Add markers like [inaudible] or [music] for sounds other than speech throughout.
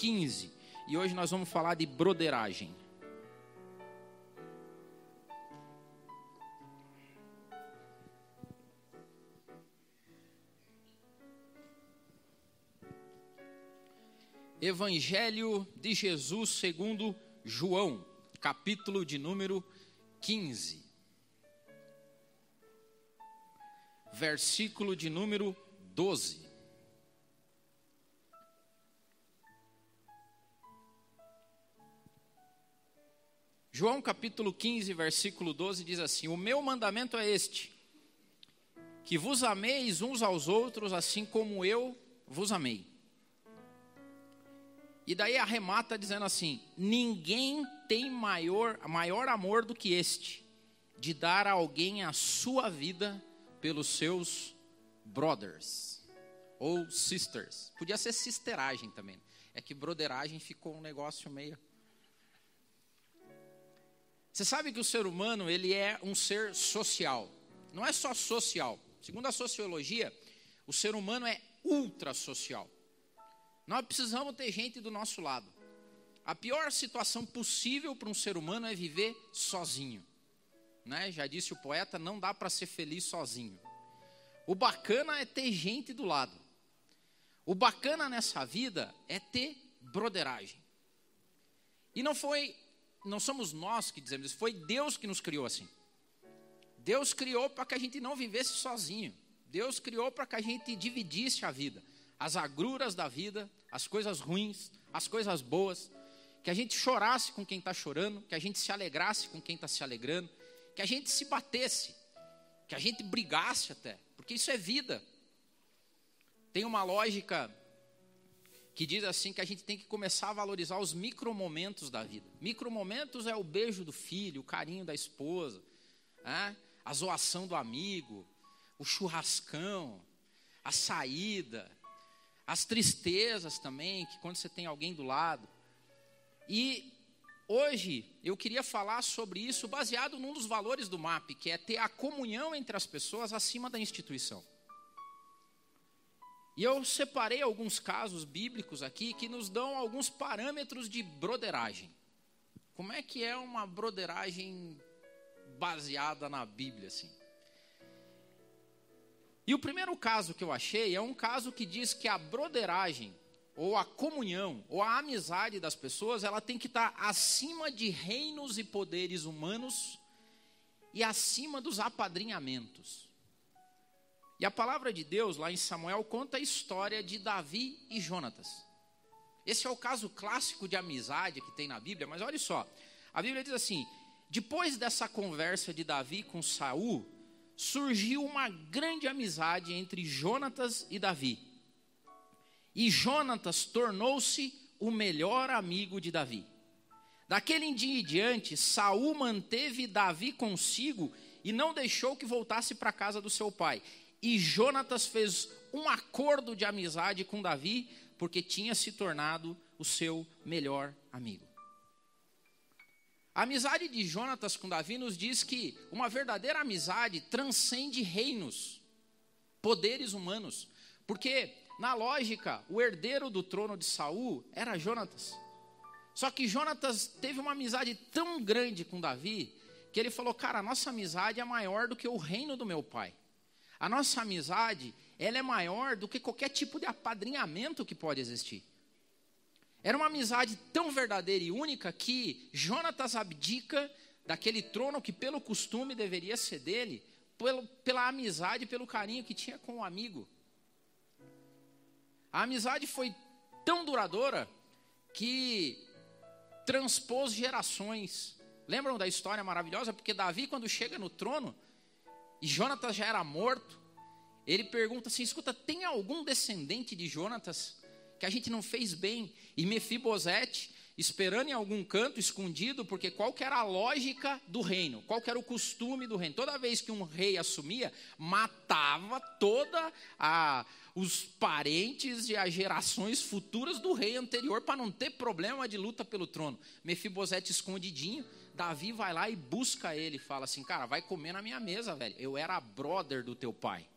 15 e hoje nós vamos falar de broderagem. Evangelho de Jesus segundo João, capítulo de número 15. Versículo de número 12. João capítulo 15, versículo 12 diz assim: O meu mandamento é este: que vos ameis uns aos outros, assim como eu vos amei. E daí arremata dizendo assim: ninguém tem maior, maior amor do que este, de dar a alguém a sua vida pelos seus brothers ou sisters. Podia ser sisteragem também. É que broderagem ficou um negócio meio. Você sabe que o ser humano ele é um ser social. Não é só social. Segundo a sociologia, o ser humano é ultra social. Nós precisamos ter gente do nosso lado. A pior situação possível para um ser humano é viver sozinho. Né? Já disse o poeta, não dá para ser feliz sozinho. O bacana é ter gente do lado. O bacana nessa vida é ter broderagem. E não foi, não somos nós que dizemos isso, foi Deus que nos criou assim. Deus criou para que a gente não vivesse sozinho. Deus criou para que a gente dividisse a vida as agruras da vida, as coisas ruins, as coisas boas, que a gente chorasse com quem está chorando, que a gente se alegrasse com quem está se alegrando, que a gente se batesse, que a gente brigasse até, porque isso é vida. Tem uma lógica que diz assim que a gente tem que começar a valorizar os micromomentos da vida. Micromomentos é o beijo do filho, o carinho da esposa, né? a zoação do amigo, o churrascão, a saída, as tristezas também, que quando você tem alguém do lado. E hoje eu queria falar sobre isso baseado num dos valores do MAP, que é ter a comunhão entre as pessoas acima da instituição. E eu separei alguns casos bíblicos aqui que nos dão alguns parâmetros de broderagem. Como é que é uma broderagem baseada na Bíblia assim? E o primeiro caso que eu achei é um caso que diz que a broderagem, ou a comunhão, ou a amizade das pessoas, ela tem que estar acima de reinos e poderes humanos e acima dos apadrinhamentos. E a palavra de Deus, lá em Samuel, conta a história de Davi e Jonatas. Esse é o caso clássico de amizade que tem na Bíblia, mas olha só. A Bíblia diz assim: depois dessa conversa de Davi com Saul, surgiu uma grande amizade entre Jonatas e Davi. E Jonatas tornou-se o melhor amigo de Davi. Daquele dia em diante, Saul manteve Davi consigo e não deixou que voltasse para a casa do seu pai. E Jonatas fez um acordo de amizade com Davi, porque tinha se tornado o seu melhor amigo. A amizade de Jonatas com Davi nos diz que uma verdadeira amizade transcende reinos, poderes humanos, porque na lógica, o herdeiro do trono de Saul era Jonatas. Só que Jonatas teve uma amizade tão grande com Davi que ele falou: "Cara, a nossa amizade é maior do que o reino do meu pai. A nossa amizade, ela é maior do que qualquer tipo de apadrinhamento que pode existir." Era uma amizade tão verdadeira e única que Jonatas abdica daquele trono que, pelo costume, deveria ser dele, pelo, pela amizade, pelo carinho que tinha com o amigo. A amizade foi tão duradoura que transpôs gerações. Lembram da história maravilhosa? Porque Davi, quando chega no trono, e Jonatas já era morto, ele pergunta assim: escuta, tem algum descendente de Jonatas que a gente não fez bem. E Mefibosete, esperando em algum canto escondido, porque qual era a lógica do reino? Qual era o costume do reino? Toda vez que um rei assumia, matava toda a os parentes e as gerações futuras do rei anterior para não ter problema de luta pelo trono. Mefibosete escondidinho, Davi vai lá e busca ele, fala assim: "Cara, vai comer na minha mesa, velho. Eu era brother do teu pai".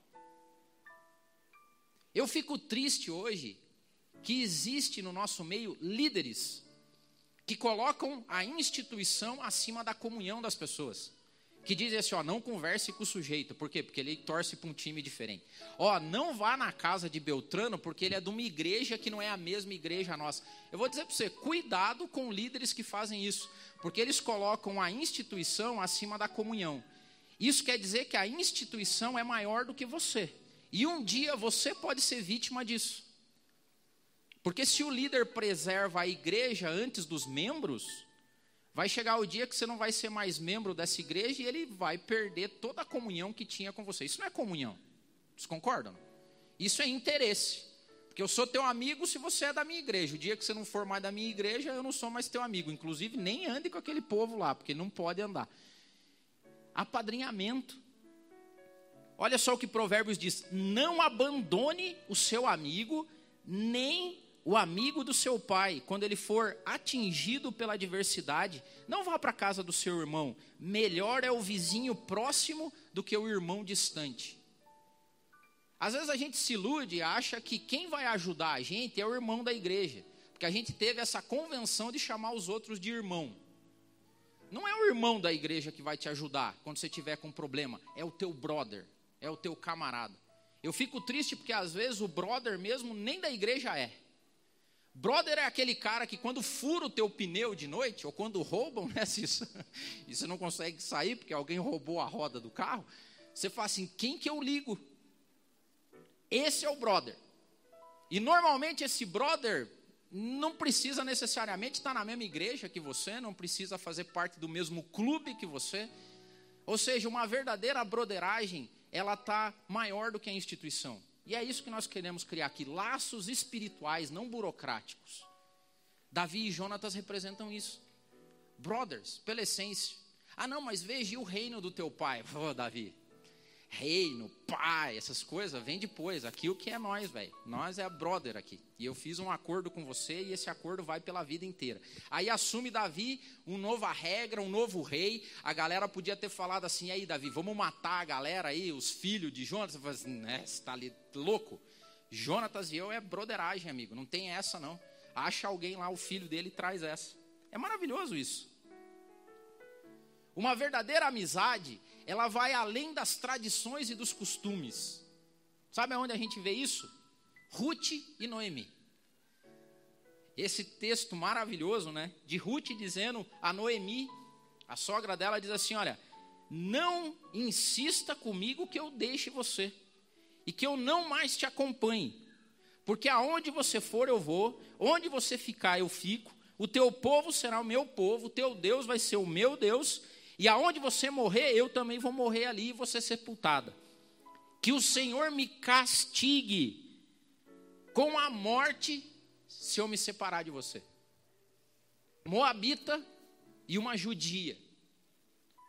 Eu fico triste hoje que existe no nosso meio líderes que colocam a instituição acima da comunhão das pessoas. Que dizem assim, ó, não converse com o sujeito. Por quê? Porque ele torce para um time diferente. Ó, não vá na casa de Beltrano, porque ele é de uma igreja que não é a mesma igreja nossa. Eu vou dizer para você, cuidado com líderes que fazem isso. Porque eles colocam a instituição acima da comunhão. Isso quer dizer que a instituição é maior do que você. E um dia você pode ser vítima disso. Porque se o líder preserva a igreja antes dos membros, vai chegar o dia que você não vai ser mais membro dessa igreja e ele vai perder toda a comunhão que tinha com você. Isso não é comunhão. Vocês concordam? Isso é interesse. Porque eu sou teu amigo se você é da minha igreja. O dia que você não for mais da minha igreja, eu não sou mais teu amigo. Inclusive, nem ande com aquele povo lá, porque não pode andar. Apadrinhamento. Olha só o que Provérbios diz: não abandone o seu amigo, nem o amigo do seu pai, quando ele for atingido pela adversidade, não vá para a casa do seu irmão. Melhor é o vizinho próximo do que o irmão distante. Às vezes a gente se ilude e acha que quem vai ajudar a gente é o irmão da igreja, porque a gente teve essa convenção de chamar os outros de irmão. Não é o irmão da igreja que vai te ajudar quando você tiver com problema, é o teu brother, é o teu camarada. Eu fico triste porque às vezes o brother mesmo nem da igreja é. Brother é aquele cara que quando fura o teu pneu de noite, ou quando roubam, [laughs] né? Se isso, e você não consegue sair porque alguém roubou a roda do carro, você fala assim: quem que eu ligo? Esse é o brother. E normalmente esse brother não precisa necessariamente estar na mesma igreja que você, não precisa fazer parte do mesmo clube que você. Ou seja, uma verdadeira broderagem, ela está maior do que a instituição. E é isso que nós queremos criar aqui: laços espirituais, não burocráticos. Davi e Jonatas representam isso. Brothers, pela essência. Ah, não, mas veja o reino do teu pai. [laughs] Oh, Davi, reino, pai, essas coisas, vem depois. Aqui o que é nós, velho? Nós é a brother aqui. E eu fiz um acordo com você e esse acordo vai pela vida inteira. Aí assume Davi uma nova regra, um novo rei. A galera podia ter falado assim: aí, Davi, vamos matar a galera aí, os filhos de Jonatas. Você assim, né, você tá ali louco? Jonatas e eu é broderagem, amigo. Não tem essa, não. Acha alguém lá, o filho dele, e traz essa. É maravilhoso isso. Uma verdadeira amizade ela vai além das tradições e dos costumes. Sabe aonde a gente vê isso? Ruth e Noemi. Esse texto maravilhoso, né? De Ruth dizendo a Noemi, a sogra dela diz assim: Olha, não insista comigo que eu deixe você e que eu não mais te acompanhe, porque aonde você for eu vou, onde você ficar eu fico, o teu povo será o meu povo, o teu Deus vai ser o meu Deus e aonde você morrer, eu também vou morrer ali e vou ser sepultada. Que o Senhor me castigue com a morte se eu me separar de você. Moabita e uma judia.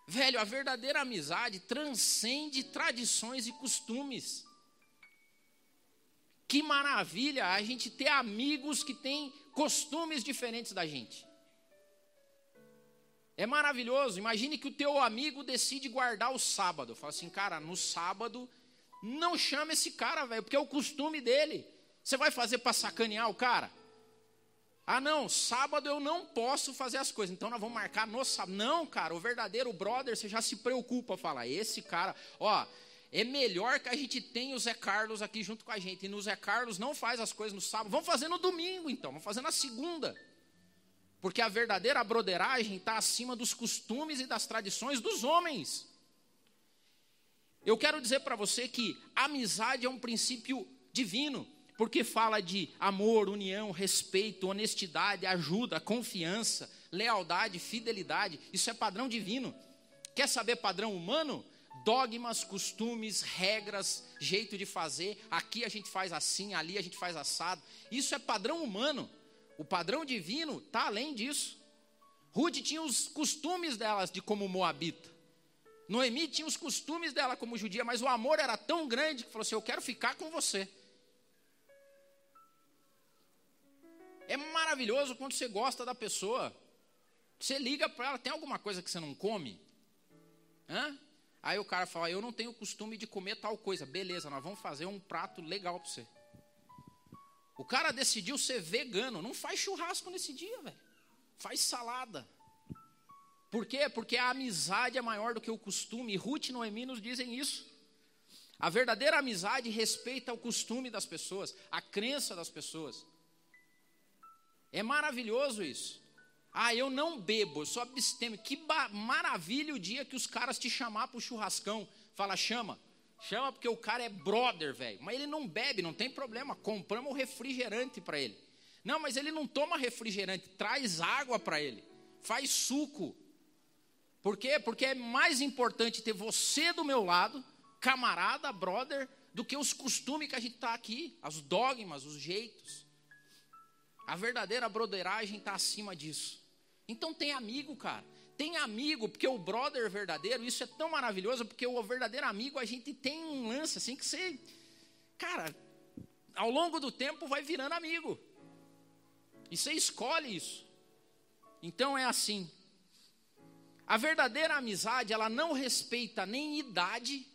Velho, a verdadeira amizade transcende tradições e costumes. Que maravilha a gente ter amigos que têm costumes diferentes da gente. É maravilhoso. Imagine que o teu amigo decide guardar o sábado. Fala assim, cara, no sábado não chama esse cara, velho, porque é o costume dele. Você vai fazer para sacanear o cara? Ah, não, sábado eu não posso fazer as coisas, então nós vamos marcar no sábado. Não, cara, o verdadeiro brother, você já se preocupa, fala, esse cara, ó, é melhor que a gente tenha o Zé Carlos aqui junto com a gente. E no Zé Carlos não faz as coisas no sábado, vamos fazer no domingo então, vamos fazer na segunda. Porque a verdadeira broderagem está acima dos costumes e das tradições dos homens. Eu quero dizer para você que amizade é um princípio divino, porque fala de amor, união, respeito, honestidade, ajuda, confiança, lealdade, fidelidade. Isso é padrão divino. Quer saber padrão humano? Dogmas, costumes, regras, jeito de fazer. Aqui a gente faz assim, ali a gente faz assado. Isso é padrão humano. O padrão divino está além disso. Rude tinha os costumes delas de como moabita. Noemi tinha os costumes dela como judia, mas o amor era tão grande que falou assim: Eu quero ficar com você. É maravilhoso quando você gosta da pessoa. Você liga para ela, tem alguma coisa que você não come? Hã? Aí o cara fala: Eu não tenho costume de comer tal coisa. Beleza, nós vamos fazer um prato legal para você. O cara decidiu ser vegano, não faz churrasco nesse dia, velho. Faz salada. Por quê? Porque a amizade é maior do que o costume. Ruth e Noemi nos dizem isso. A verdadeira amizade respeita o costume das pessoas, a crença das pessoas. É maravilhoso isso. Ah, eu não bebo, eu sou abstêmio. Que maravilha o dia que os caras te chamar para o churrascão. Fala, chama. Chama porque o cara é brother, velho. Mas ele não bebe, não tem problema. Compramos refrigerante para ele. Não, mas ele não toma refrigerante. Traz água para ele. Faz suco. Por quê? Porque é mais importante ter você do meu lado, camarada, brother, do que os costumes que a gente está aqui, os dogmas, os jeitos. A verdadeira broderagem está acima disso. Então tem amigo, cara. Tem amigo, porque o brother verdadeiro, isso é tão maravilhoso, porque o verdadeiro amigo, a gente tem um lance assim que você, cara, ao longo do tempo vai virando amigo. E você escolhe isso. Então é assim. A verdadeira amizade, ela não respeita nem idade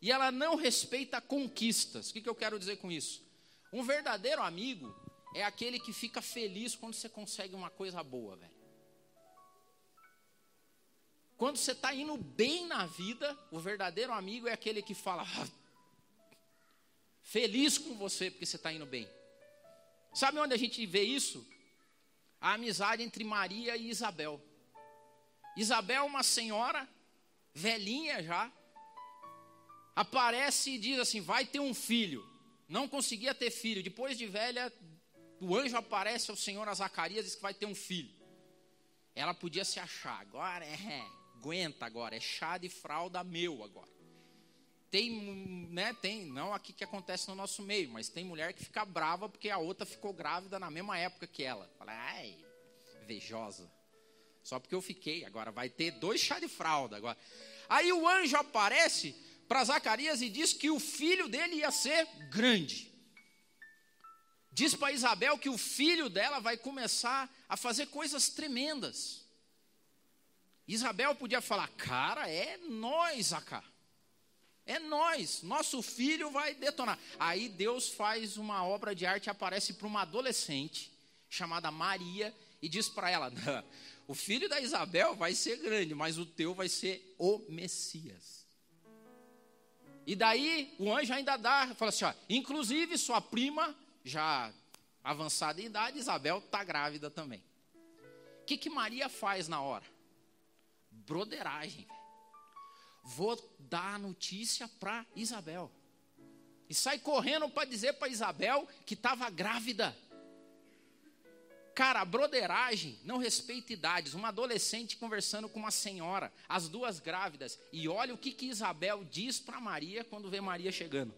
e ela não respeita conquistas. O que, que eu quero dizer com isso? Um verdadeiro amigo é aquele que fica feliz quando você consegue uma coisa boa, velho. Quando você está indo bem na vida, o verdadeiro amigo é aquele que fala, ah, feliz com você porque você está indo bem. Sabe onde a gente vê isso? A amizade entre Maria e Isabel. Isabel, uma senhora, velhinha já, aparece e diz assim: vai ter um filho. Não conseguia ter filho. Depois de velha, o anjo aparece ao Senhor a Zacarias e diz que vai ter um filho. Ela podia se achar, agora é, aguenta agora, é chá de fralda meu agora. Tem, né, tem, não aqui que acontece no nosso meio, mas tem mulher que fica brava porque a outra ficou grávida na mesma época que ela. Fala, ai, invejosa. Só porque eu fiquei, agora vai ter dois chá de fralda agora. Aí o anjo aparece para Zacarias e diz que o filho dele ia ser grande. Diz para Isabel que o filho dela vai começar a fazer coisas tremendas. Isabel podia falar: Cara, é nós, Acá. É nós, nosso filho vai detonar. Aí Deus faz uma obra de arte aparece para uma adolescente chamada Maria e diz para ela: O filho da Isabel vai ser grande, mas o teu vai ser o Messias. E daí o anjo ainda dá, fala assim: ó, inclusive sua prima, já avançada em idade, Isabel, está grávida também. O que, que Maria faz na hora? Broderagem. Vou dar a notícia para Isabel. E sai correndo para dizer para Isabel que estava grávida. Cara, broderagem não respeita idades. Uma adolescente conversando com uma senhora, as duas grávidas. E olha o que, que Isabel diz para Maria quando vê Maria chegando.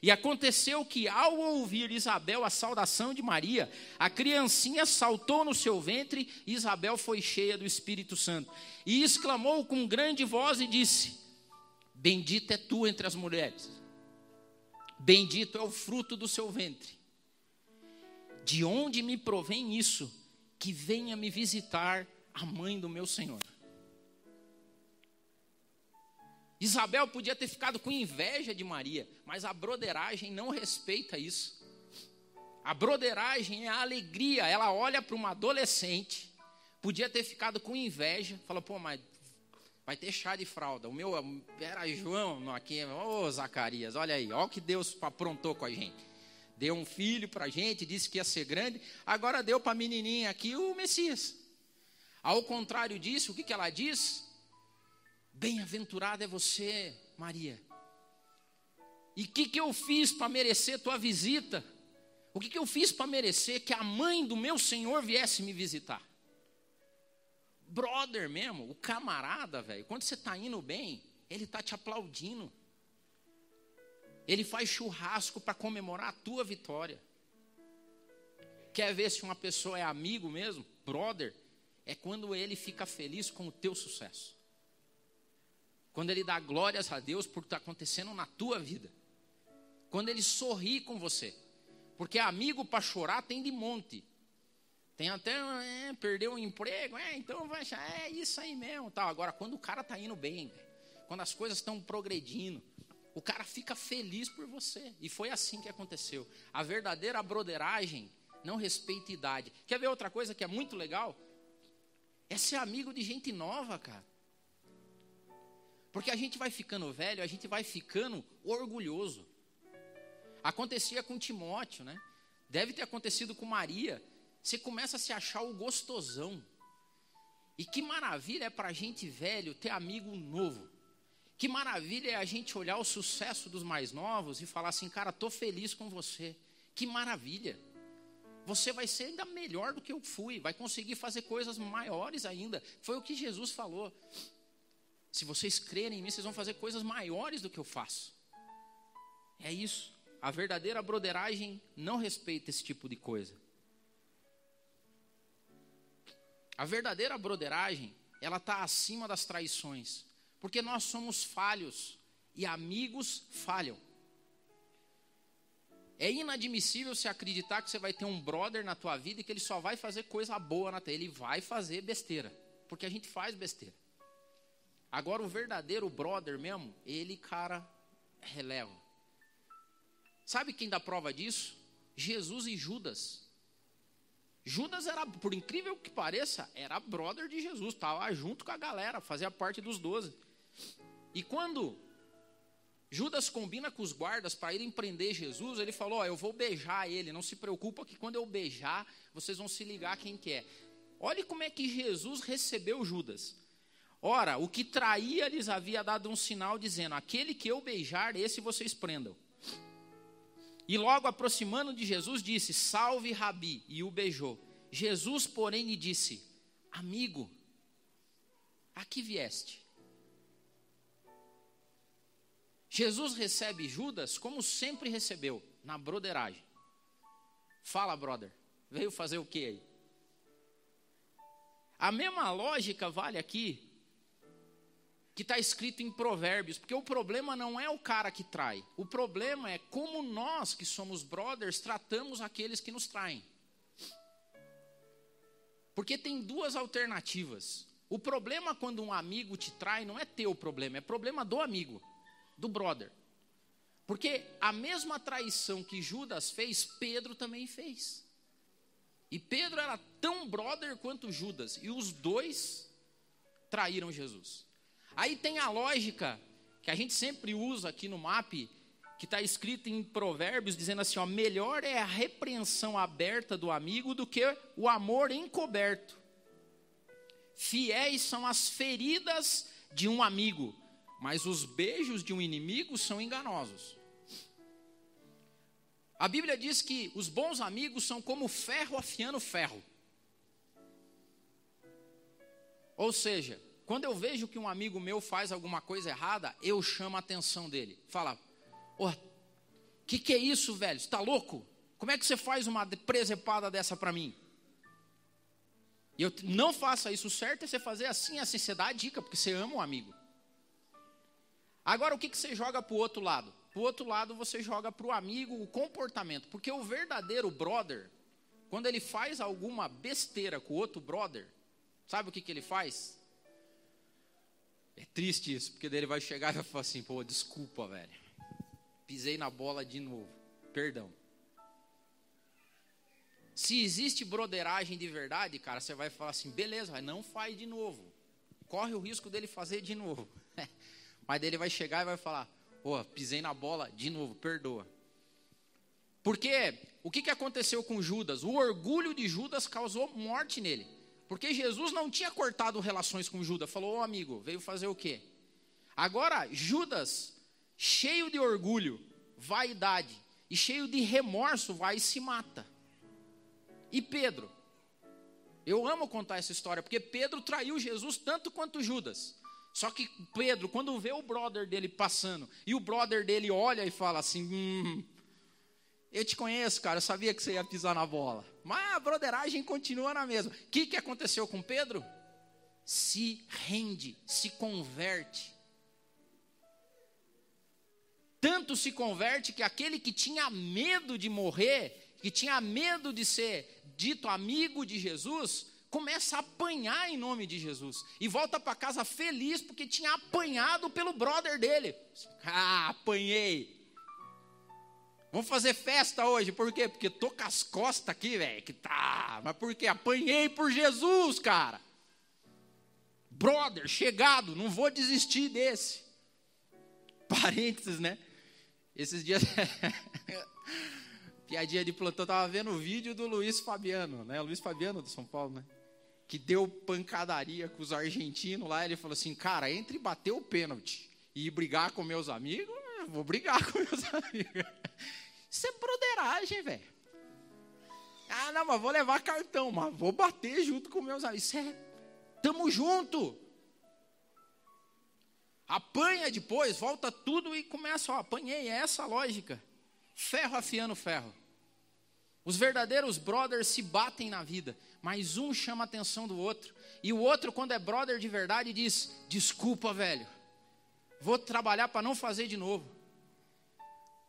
E aconteceu que, ao ouvir Isabel a saudação de Maria, a criancinha saltou no seu ventre e Isabel foi cheia do Espírito Santo. E exclamou com grande voz e disse: Bendita é tu entre as mulheres, bendito é o fruto do seu ventre. De onde me provém isso? Que venha me visitar a mãe do meu Senhor. Isabel podia ter ficado com inveja de Maria, mas a broderagem não respeita isso. A broderagem é a alegria. Ela olha para uma adolescente, podia ter ficado com inveja, fala, pô, mas vai ter chá de fralda. O meu era João aqui, ô oh, Zacarias, olha aí, olha o que Deus aprontou com a gente. Deu um filho para a gente, disse que ia ser grande, agora deu para a menininha aqui o Messias. Ao contrário disso, o que, que ela diz? Bem-aventurada é você, Maria. E o que, que eu fiz para merecer tua visita? O que, que eu fiz para merecer que a mãe do meu Senhor viesse me visitar? Brother mesmo, o camarada, velho, quando você está indo bem, ele está te aplaudindo. Ele faz churrasco para comemorar a tua vitória. Quer ver se uma pessoa é amigo mesmo? Brother, é quando ele fica feliz com o teu sucesso. Quando ele dá glórias a Deus por estar acontecendo na tua vida. Quando ele sorri com você. Porque amigo para chorar tem de monte. Tem até, é, perdeu o emprego, é, então vai achar, é isso aí mesmo. Tal. Agora, quando o cara está indo bem, quando as coisas estão progredindo, O cara fica feliz por você. E foi assim que aconteceu. A verdadeira broderagem não respeita idade. Quer ver outra coisa que é muito legal? É ser amigo de gente nova, cara. Porque a gente vai ficando velho, a gente vai ficando orgulhoso. Acontecia com Timóteo, né? Deve ter acontecido com Maria. Você começa a se achar o gostosão. E que maravilha é para a gente velho ter amigo novo. Que maravilha é a gente olhar o sucesso dos mais novos e falar assim, cara, tô feliz com você. Que maravilha. Você vai ser ainda melhor do que eu fui, vai conseguir fazer coisas maiores ainda. Foi o que Jesus falou. Se vocês crerem em mim, vocês vão fazer coisas maiores do que eu faço. É isso. A verdadeira broderagem não respeita esse tipo de coisa. A verdadeira broderagem, ela está acima das traições. Porque nós somos falhos e amigos falham. É inadmissível se acreditar que você vai ter um brother na tua vida e que ele só vai fazer coisa boa na tua. Ele vai fazer besteira. Porque a gente faz besteira. Agora, o verdadeiro brother mesmo, ele, cara, releva. Sabe quem dá prova disso? Jesus e Judas. Judas era, por incrível que pareça, era brother de Jesus, estava junto com a galera, fazia parte dos doze. E quando Judas combina com os guardas para irem prender Jesus, ele falou: oh, Eu vou beijar ele, não se preocupa que quando eu beijar, vocês vão se ligar quem que é. Olhe como é que Jesus recebeu Judas. Ora, o que traía lhes havia dado um sinal dizendo: Aquele que eu beijar, esse vocês prendam. E logo aproximando de Jesus, disse: Salve, Rabi, e o beijou. Jesus, porém, lhe disse: Amigo, aqui vieste. Jesus recebe Judas como sempre recebeu, na broderagem. Fala, brother, veio fazer o que aí? A mesma lógica vale aqui que está escrito em Provérbios, porque o problema não é o cara que trai, o problema é como nós que somos brothers tratamos aqueles que nos traem. Porque tem duas alternativas. O problema quando um amigo te trai não é teu problema, é problema do amigo, do brother. Porque a mesma traição que Judas fez, Pedro também fez. E Pedro era tão brother quanto Judas, e os dois traíram Jesus. Aí tem a lógica que a gente sempre usa aqui no MAP, que está escrito em Provérbios, dizendo assim: ó, melhor é a repreensão aberta do amigo do que o amor encoberto. Fiéis são as feridas de um amigo, mas os beijos de um inimigo são enganosos. A Bíblia diz que os bons amigos são como ferro afiando ferro. Ou seja, quando eu vejo que um amigo meu faz alguma coisa errada, eu chamo a atenção dele. Fala, o oh, que, que é isso, velho? Está louco? Como é que você faz uma presepada dessa para mim? Eu não faça isso certo é você fazer assim, assim, você dá a dica, porque você ama o amigo. Agora, o que, que você joga para o outro lado? Para o outro lado, você joga para o amigo o comportamento. Porque o verdadeiro brother, quando ele faz alguma besteira com o outro brother, sabe o que, que ele faz? É triste isso, porque daí ele vai chegar e vai falar assim: pô, desculpa, velho. Pisei na bola de novo. Perdão. Se existe broderagem de verdade, cara, você vai falar assim: beleza, não faz de novo. Corre o risco dele fazer de novo. [laughs] Mas daí ele vai chegar e vai falar: pô, pisei na bola de novo, perdoa. Porque o que aconteceu com Judas? O orgulho de Judas causou morte nele. Porque Jesus não tinha cortado relações com Judas. Falou, ô oh, amigo, veio fazer o quê? Agora, Judas, cheio de orgulho, vaidade e cheio de remorso, vai e se mata. E Pedro? Eu amo contar essa história, porque Pedro traiu Jesus tanto quanto Judas. Só que Pedro, quando vê o brother dele passando, e o brother dele olha e fala assim: hum, Eu te conheço, cara, eu sabia que você ia pisar na bola. Mas a broderagem continua na mesma. O que, que aconteceu com Pedro? Se rende, se converte. Tanto se converte que aquele que tinha medo de morrer, que tinha medo de ser dito amigo de Jesus, começa a apanhar em nome de Jesus. E volta para casa feliz porque tinha apanhado pelo brother dele. Ah, apanhei. Vamos fazer festa hoje, por quê? Porque tô com as costas aqui, velho, que tá. Mas por quê? Apanhei por Jesus, cara. Brother, chegado, não vou desistir desse. Parênteses, né? Esses dias. [laughs] Piadinha de plantão, tava vendo o vídeo do Luiz Fabiano, né? Luiz Fabiano do São Paulo, né? Que deu pancadaria com os argentinos lá. Ele falou assim: Cara, entre bater o pênalti e brigar com meus amigos, vou brigar com meus [laughs] amigos. Isso é broderagem, velho. Ah, não, mas vou levar cartão, mas vou bater junto com meus amigos. Isso é. Tamo junto. Apanha depois, volta tudo e começa, ó, apanhei, é essa a lógica. Ferro afiando ferro. Os verdadeiros brothers se batem na vida, mas um chama a atenção do outro. E o outro, quando é brother de verdade, diz: Desculpa, velho, vou trabalhar para não fazer de novo.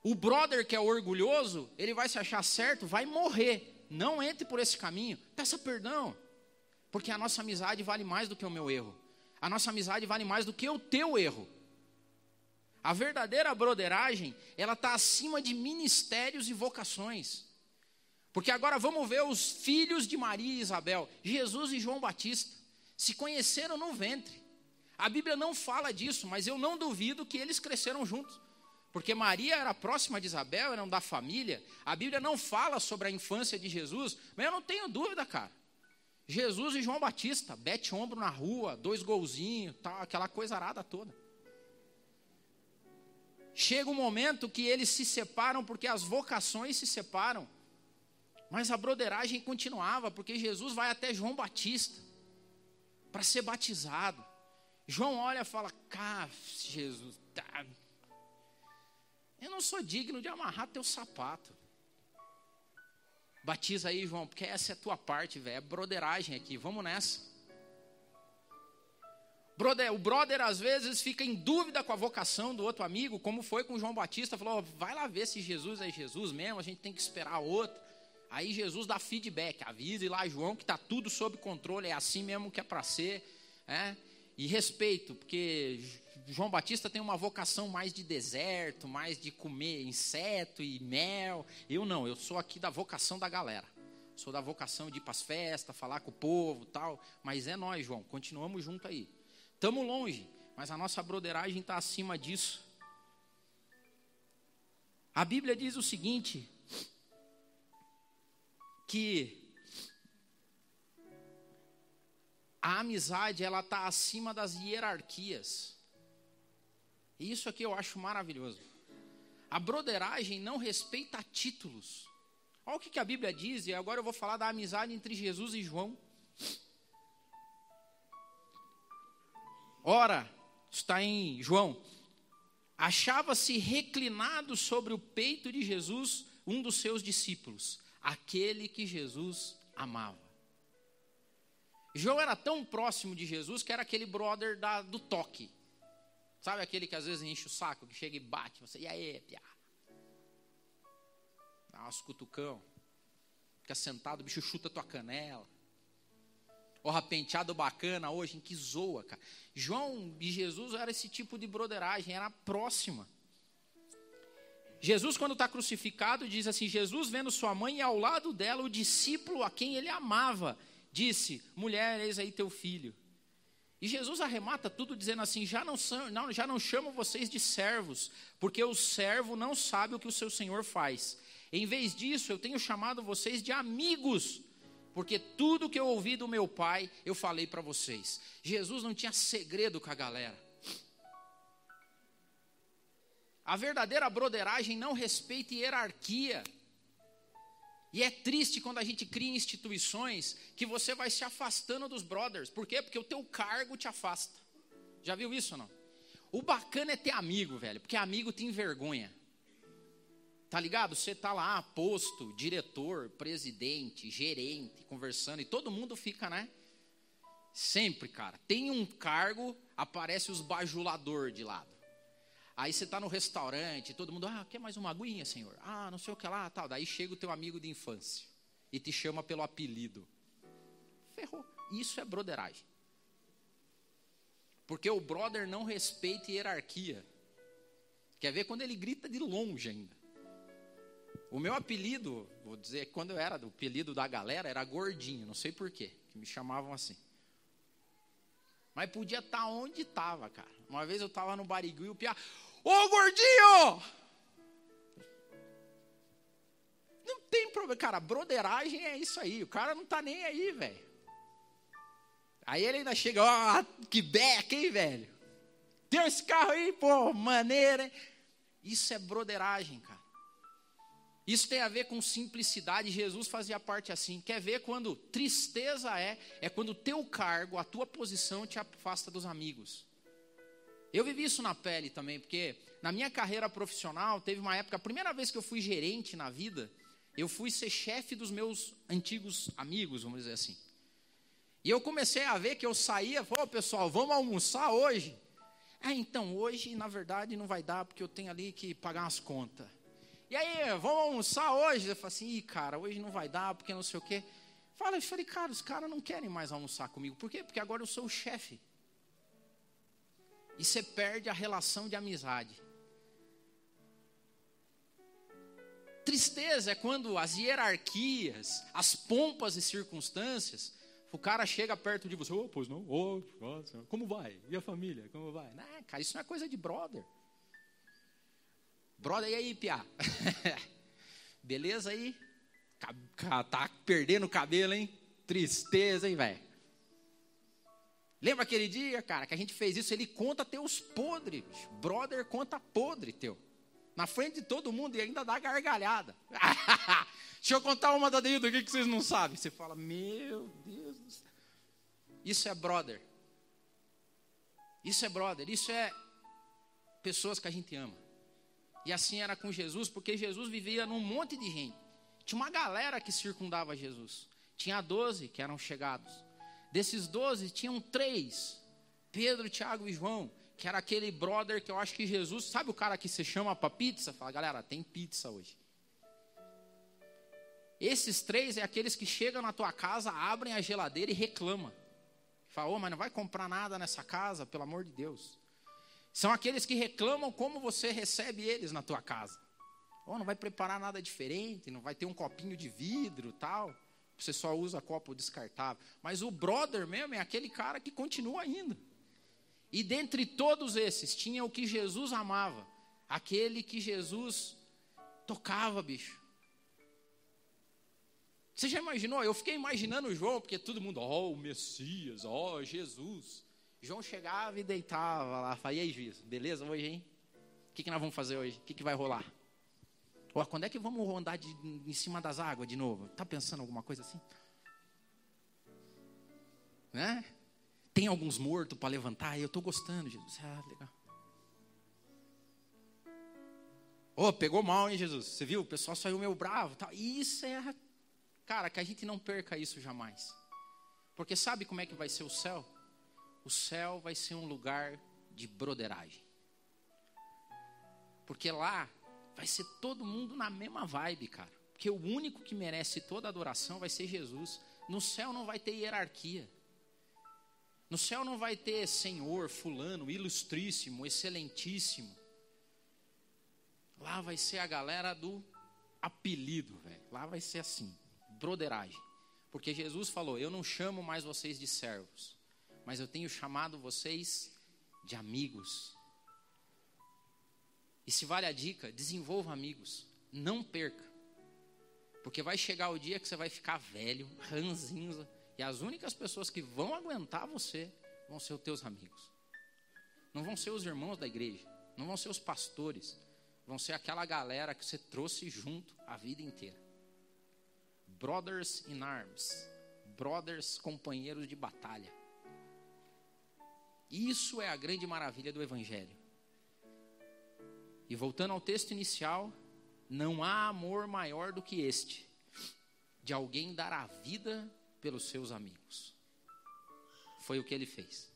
O brother que é orgulhoso, ele vai se achar certo, vai morrer. Não entre por esse caminho. Peça perdão. Porque a nossa amizade vale mais do que o meu erro. A nossa amizade vale mais do que o teu erro. A verdadeira broderagem, ela está acima de ministérios e vocações. Porque agora vamos ver os filhos de Maria e Isabel, Jesus e João Batista, se conheceram no ventre. A Bíblia não fala disso, mas eu não duvido que eles cresceram juntos. Porque Maria era próxima de Isabel, eram da família. A Bíblia não fala sobre a infância de Jesus, mas eu não tenho dúvida, cara. Jesus e João Batista, bete ombro na rua, dois golzinhos, tal, aquela coisa arada toda. Chega um momento que eles se separam porque as vocações se separam. Mas a broderagem continuava, porque Jesus vai até João Batista para ser batizado. João olha e fala: Cá, Jesus, tá, eu não sou digno de amarrar teu sapato. Batiza aí, João, porque essa é a tua parte, velho. É broderagem aqui. Vamos nessa. Brother, o brother às vezes fica em dúvida com a vocação do outro amigo, como foi com João Batista, falou: vai lá ver se Jesus é Jesus mesmo, a gente tem que esperar outro. Aí Jesus dá feedback, avisa e lá João que está tudo sob controle, é assim mesmo que é para ser. É? E respeito, porque João Batista tem uma vocação mais de deserto, mais de comer inseto e mel. Eu não, eu sou aqui da vocação da galera. Sou da vocação de ir para as festas, falar com o povo tal. Mas é nós, João, continuamos junto aí. Estamos longe, mas a nossa broderagem está acima disso. A Bíblia diz o seguinte: que a amizade ela está acima das hierarquias. E isso aqui eu acho maravilhoso. A broderagem não respeita títulos. Olha o que, a Bíblia diz, e agora eu vou falar da amizade entre Jesus e João. Ora, está em João. Achava-se reclinado sobre o peito de Jesus um dos seus discípulos, aquele que Jesus amava. João era tão próximo de Jesus que era aquele brother da, do toque. Sabe aquele que às vezes enche o saco, que chega e bate, você, e aí, piá? Dá umas cutucão. Fica sentado, o bicho chuta tua canela. Porra, penteado bacana hoje, em que zoa, cara. João e Jesus era esse tipo de broderagem, era próxima. Jesus, quando está crucificado, diz assim: Jesus, vendo sua mãe e ao lado dela o discípulo a quem ele amava, disse: Mulher, eis aí teu filho. E Jesus arremata tudo dizendo assim: já não, são, não, já não chamo vocês de servos, porque o servo não sabe o que o seu senhor faz. Em vez disso, eu tenho chamado vocês de amigos, porque tudo que eu ouvi do meu pai, eu falei para vocês. Jesus não tinha segredo com a galera. A verdadeira broderagem não respeita hierarquia. E é triste quando a gente cria instituições que você vai se afastando dos brothers. Por quê? Porque o teu cargo te afasta. Já viu isso ou não? O bacana é ter amigo, velho, porque amigo tem vergonha. Tá ligado? Você tá lá, posto, diretor, presidente, gerente, conversando, e todo mundo fica, né? Sempre, cara. Tem um cargo, aparece os bajulador de lado. Aí você está no restaurante, todo mundo, ah, quer mais uma aguinha, senhor? Ah, não sei o que lá, tal. Daí chega o teu amigo de infância e te chama pelo apelido. ferrou. Isso é broderagem. Porque o brother não respeita hierarquia. Quer ver quando ele grita de longe ainda. O meu apelido, vou dizer, quando eu era, o apelido da galera era gordinho, não sei porquê, que me chamavam assim. Mas podia estar tá onde estava, cara. Uma vez eu estava no Barigui e o Pia, ô gordinho! Não tem problema, cara, broderagem é isso aí, o cara não tá nem aí, velho. Aí ele ainda chega, ó, que beca, hein, velho? Tem esse carro aí, pô, maneira, hein? Isso é broderagem, cara. Isso tem a ver com simplicidade. Jesus fazia parte assim. Quer ver quando tristeza é? É quando o teu cargo, a tua posição te afasta dos amigos. Eu vivi isso na pele também, porque na minha carreira profissional, teve uma época, a primeira vez que eu fui gerente na vida, eu fui ser chefe dos meus antigos amigos, vamos dizer assim. E eu comecei a ver que eu saía, pô, pessoal, vamos almoçar hoje? Ah, então, hoje, na verdade, não vai dar, porque eu tenho ali que pagar as contas. E aí, vamos almoçar hoje? Eu falei assim, Ih, cara, hoje não vai dar, porque não sei o quê. Fala, eu falei, cara, os caras não querem mais almoçar comigo. Por quê? Porque agora eu sou o chefe. E você perde a relação de amizade. Tristeza é quando as hierarquias, as pompas e circunstâncias, o cara chega perto de você, oh, pois não, oh, como vai? E a família, como vai? Não, cara, isso não é coisa de brother. Brother, e aí, Pia? [laughs] Beleza aí? Tá perdendo o cabelo, hein? Tristeza, hein, velho? Lembra aquele dia, cara, que a gente fez isso? Ele conta teus podres. Brother conta podre teu. Na frente de todo mundo e ainda dá gargalhada. [laughs] Deixa eu contar uma da Deildo aqui que vocês não sabem. Você fala, meu Deus do céu. Isso é brother. Isso é brother. Isso é pessoas que a gente ama. E assim era com Jesus, porque Jesus vivia num monte de gente. Tinha uma galera que circundava Jesus. Tinha doze que eram chegados. Desses doze, tinham três: Pedro, Tiago e João, que era aquele brother que eu acho que Jesus. Sabe o cara que se chama para pizza? Fala, galera, tem pizza hoje. Esses três é aqueles que chegam na tua casa, abrem a geladeira e reclamam. Fala, oh, mas não vai comprar nada nessa casa, pelo amor de Deus. São aqueles que reclamam como você recebe eles na tua casa. Oh, não vai preparar nada diferente, não vai ter um copinho de vidro tal. Você só usa copo descartável. Mas o brother mesmo é aquele cara que continua indo. E dentre todos esses, tinha o que Jesus amava. Aquele que Jesus tocava, bicho. Você já imaginou? Eu fiquei imaginando o João, porque todo mundo, ó, oh, o Messias, ó, oh, Jesus. João chegava e deitava lá, falava, e aí, juiz, beleza hoje, hein? O que, que nós vamos fazer hoje? O que, que vai rolar? Quando é que vamos andar de, em cima das águas de novo? Tá pensando alguma coisa assim? Né? Tem alguns mortos para levantar? Eu estou gostando, Jesus. Ah, legal. Oh, pegou mal, hein, Jesus? Você viu? O pessoal saiu meio bravo. Tal. Isso é. Cara, que a gente não perca isso jamais. Porque sabe como é que vai ser o céu? o céu vai ser um lugar de broderagem. Porque lá vai ser todo mundo na mesma vibe, cara. Porque o único que merece toda adoração vai ser Jesus. No céu não vai ter hierarquia. No céu não vai ter Senhor, Fulano, ilustríssimo, excelentíssimo. Lá vai ser a galera do apelido, velho. Lá vai ser assim, broderagem. Porque Jesus falou: Eu não chamo mais vocês de servos, mas eu tenho chamado vocês de amigos. E se vale a dica, desenvolva amigos, não perca. Porque vai chegar o dia que você vai ficar velho, ranzinza, e as únicas pessoas que vão aguentar você vão ser os teus amigos. Não vão ser os irmãos da igreja, não vão ser os pastores, vão ser aquela galera que você trouxe junto a vida inteira. Brothers in arms, brothers companheiros de batalha. Isso é a grande maravilha do Evangelho. E voltando ao texto inicial, não há amor maior do que este, de alguém dar a vida pelos seus amigos. Foi o que ele fez.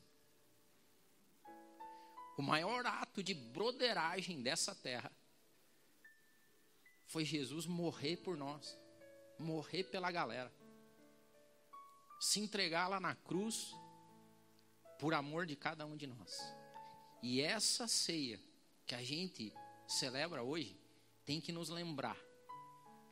O maior ato de broderagem dessa terra foi Jesus morrer por nós, morrer pela galera. se entregar lá na cruz por amor de cada um de nós. E essa ceia que a gente celebra hoje tem que nos lembrar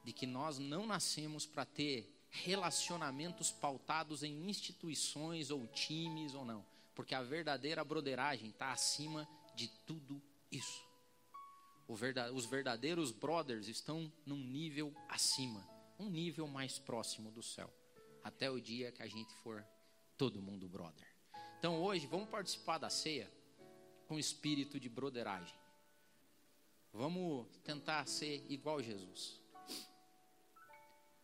de que nós não nascemos para ter relacionamentos pautados em instituições ou times ou não, porque a verdadeira broderagem está acima de tudo isso. Os verdadeiros brothers estão num nível acima, um nível mais próximo do céu, até o dia que a gente for todo mundo brother. Então hoje vamos participar da ceia com espírito de broderagem. Vamos tentar ser igual a Jesus.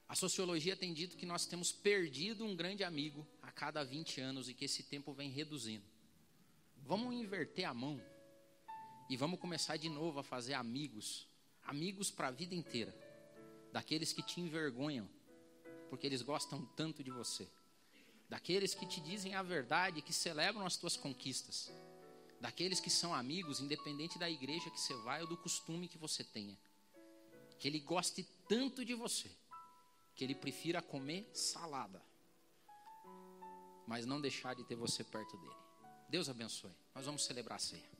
A sociologia tem dito que nós temos perdido um grande amigo a cada 20 anos e que esse tempo vem reduzindo. Vamos inverter a mão e vamos começar de novo a fazer amigos, amigos para a vida inteira, daqueles que te envergonham, porque eles gostam tanto de você, daqueles que te dizem a verdade, que celebram as tuas conquistas, daqueles que são amigos, independente da igreja que você vai ou do costume que você tenha, que ele goste tanto de você que ele prefira comer salada, mas não deixar de ter você perto dele. Deus abençoe. Nós vamos celebrar a ceia.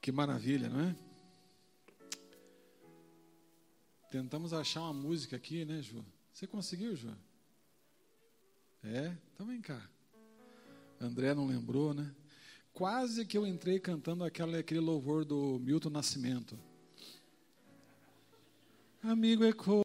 Que maravilha, não é? Tentamos achar uma música aqui, né, Ju? Você conseguiu, Ju? É? Então vem cá. André não lembrou, né? quase que eu entrei cantando aquele, aquele louvor do Milton Nascimento. Amigo é